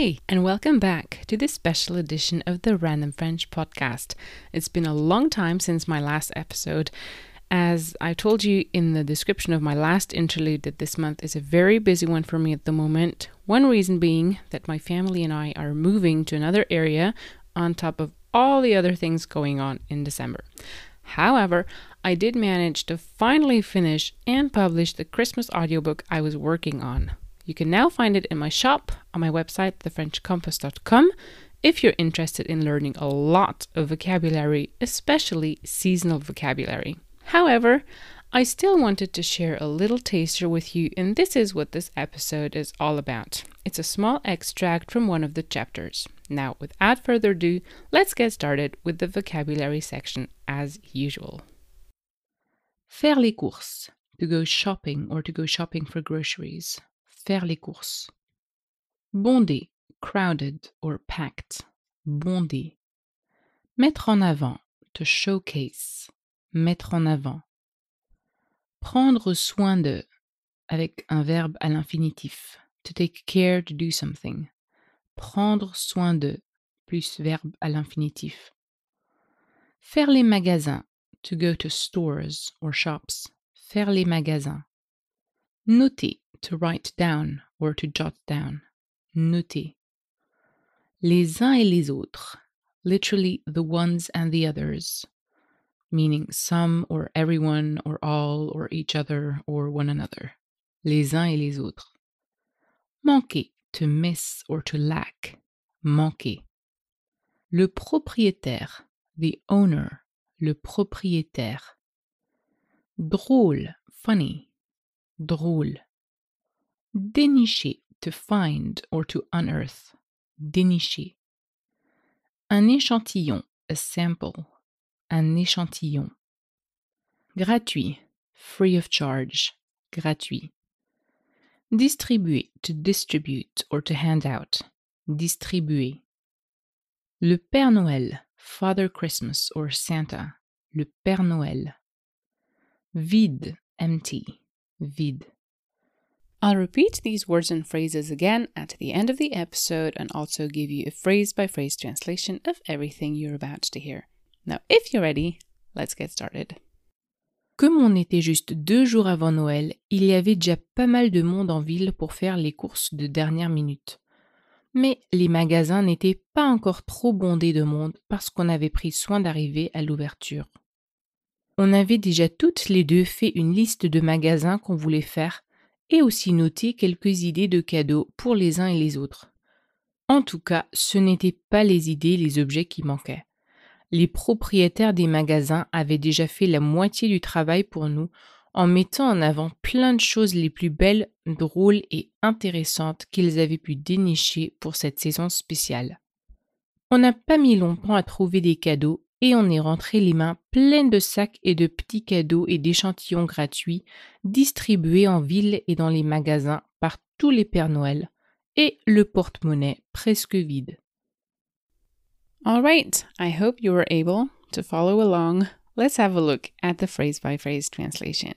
Hi, and welcome back to this special edition of the Random French podcast. It's been a long time since my last episode. As I told you in the description of my last interlude, that this month is a very busy one for me at the moment. One reason being that my family and I are moving to another area on top of all the other things going on in December. However, I did manage to finally finish and publish the Christmas audiobook I was working on. You can now find it in my shop on my website, thefrenchcompass.com, if you're interested in learning a lot of vocabulary, especially seasonal vocabulary. However, I still wanted to share a little taster with you, and this is what this episode is all about. It's a small extract from one of the chapters. Now, without further ado, let's get started with the vocabulary section as usual. Faire les courses, to go shopping or to go shopping for groceries. Faire les courses. Bondé, crowded or packed. Bondé. Mettre en avant, to showcase. Mettre en avant. Prendre soin de, avec un verbe à l'infinitif. To take care to do something. Prendre soin de, plus verbe à l'infinitif. Faire les magasins, to go to stores or shops. Faire les magasins. Noter, to write down or to jot down. Noter. Les uns et les autres, literally the ones and the others, meaning some or everyone or all or each other or one another. Les uns et les autres. Manquer, to miss or to lack. Manquer. Le propriétaire, the owner, le propriétaire. Drôle, funny. Drôle. Dénicher, to find or to unearth. Dénicher. Un échantillon, a sample. Un échantillon. Gratuit, free of charge. Gratuit. Distribuer, to distribute or to hand out. Distribuer. Le Père Noël, Father Christmas or Santa. Le Père Noël. Vide, empty. Vide. I'll repeat these words and phrases again at the end of the episode and also give you a phrase by phrase translation of everything you're about to hear. Now, if you're ready, let's get started. Comme on était juste deux jours avant Noël, il y avait déjà pas mal de monde en ville pour faire les courses de dernière minute. Mais les magasins n'étaient pas encore trop bondés de monde parce qu'on avait pris soin d'arriver à l'ouverture. On avait déjà toutes les deux fait une liste de magasins qu'on voulait faire et aussi noté quelques idées de cadeaux pour les uns et les autres. En tout cas, ce n'étaient pas les idées, les objets qui manquaient. Les propriétaires des magasins avaient déjà fait la moitié du travail pour nous en mettant en avant plein de choses les plus belles, drôles et intéressantes qu'ils avaient pu dénicher pour cette saison spéciale. On n'a pas mis longtemps à trouver des cadeaux et on est rentré les mains pleines de sacs et de petits cadeaux et d'échantillons gratuits distribués en ville et dans les magasins par tous les Pères Noël et le porte-monnaie presque vide. All right, I hope you were able to follow along. Let's have a look at the phrase by phrase translation.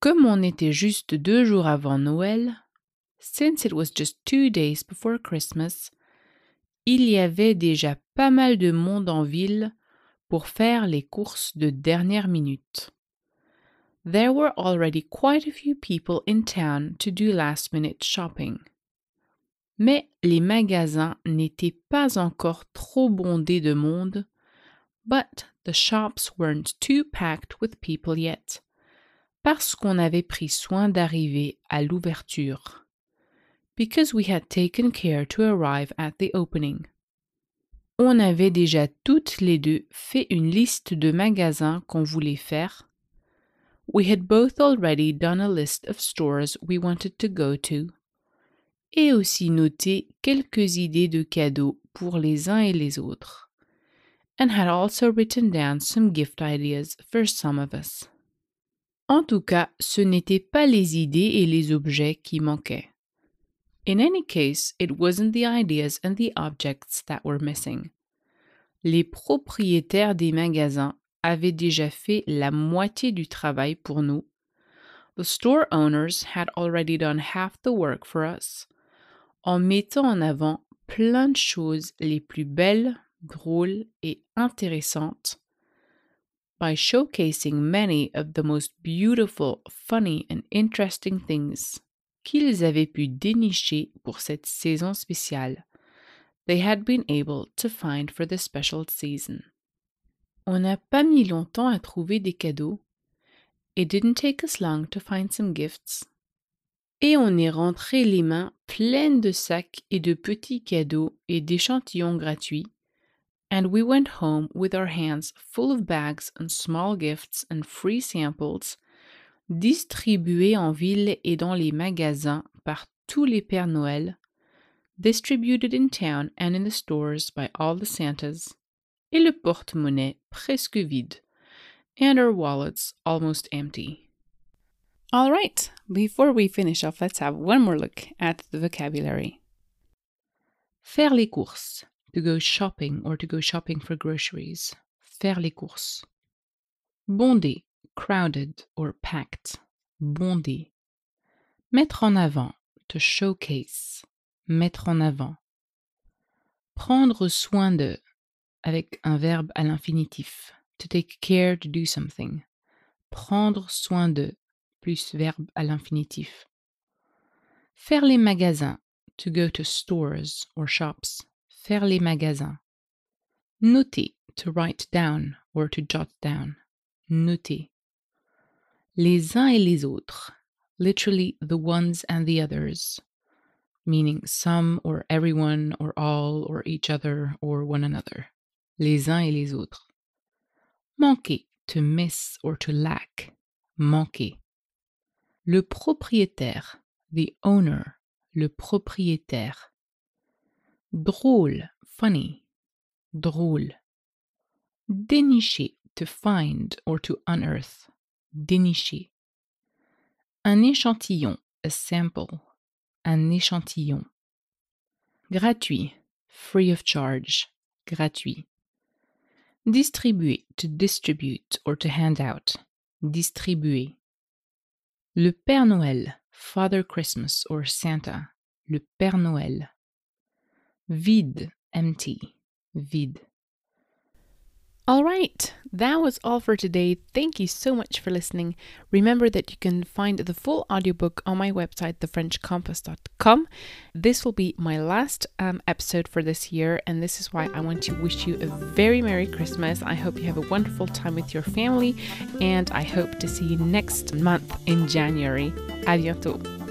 Comme on était juste deux jours avant Noël, since it was just two days before Christmas, il y avait déjà pas mal de monde en ville pour faire les courses de dernière minute. There were already quite a few people in town to do last minute shopping. Mais les magasins n'étaient pas encore trop bondés de monde, but the shops weren't too packed with people yet, parce qu'on avait pris soin d'arriver à l'ouverture because we had taken care to arrive at the opening. On avait déjà toutes les deux fait une liste de magasins qu'on voulait faire. We had both already done a list of stores we wanted to go to. et aussi noté quelques idées de cadeaux pour les uns et les autres. And had also written down some gift ideas for some of us. En tout cas, ce n'étaient pas les idées et les objets qui manquaient. In any case, it wasn't the ideas and the objects that were missing. Les propriétaires des magasins avaient déjà fait la moitié du travail pour nous. The store owners had already done half the work for us. En mettant en avant plein de choses les plus belles, drôles et intéressantes by showcasing many of the most beautiful, funny and interesting things qu'ils avaient pu dénicher pour cette saison spéciale. They had been able to find for the special season. On n'a pas mis longtemps à trouver des cadeaux. It didn't take us long to find some gifts. Et on est rentré les mains pleines de sacs et de petits cadeaux et d'échantillons gratuits. And we went home with our hands full of bags and small gifts and free samples distribués en ville et dans les magasins par tous les Pères Noël, distributed in town and in the stores by all the Santas, et le porte-monnaie presque vide, and our wallets almost empty. All right, before we finish off, let's have one more look at the vocabulary. Faire les courses, to go shopping or to go shopping for groceries. Faire les courses. Bondé, crowded or packed. Bondé. Mettre en avant, to showcase. Mettre en avant. Prendre soin de, avec un verbe à l'infinitif. To take care to do something. Prendre soin de, plus verbe à l'infinitif. Faire les magasins, to go to stores or shops. Faire les magasins. Noter, to write down or to jot down. Noter. Les uns et les autres, literally the ones and the others, meaning some or everyone or all or each other or one another. Les uns et les autres. Manquer, to miss or to lack. Manquer. Le propriétaire, the owner, le propriétaire. Drôle, funny. Drôle. Dénicher, to find or to unearth. Dénicher. Un échantillon, a sample, un échantillon. Gratuit, free of charge, gratuit. Distribuer, to distribute or to hand out, distribuer. Le Père Noël, Father Christmas or Santa, le Père Noël. Vide, empty, vide. All right, that was all for today. Thank you so much for listening. Remember that you can find the full audiobook on my website, thefrenchcompass.com. This will be my last um, episode for this year, and this is why I want to wish you a very Merry Christmas. I hope you have a wonderful time with your family, and I hope to see you next month in January. À bientôt.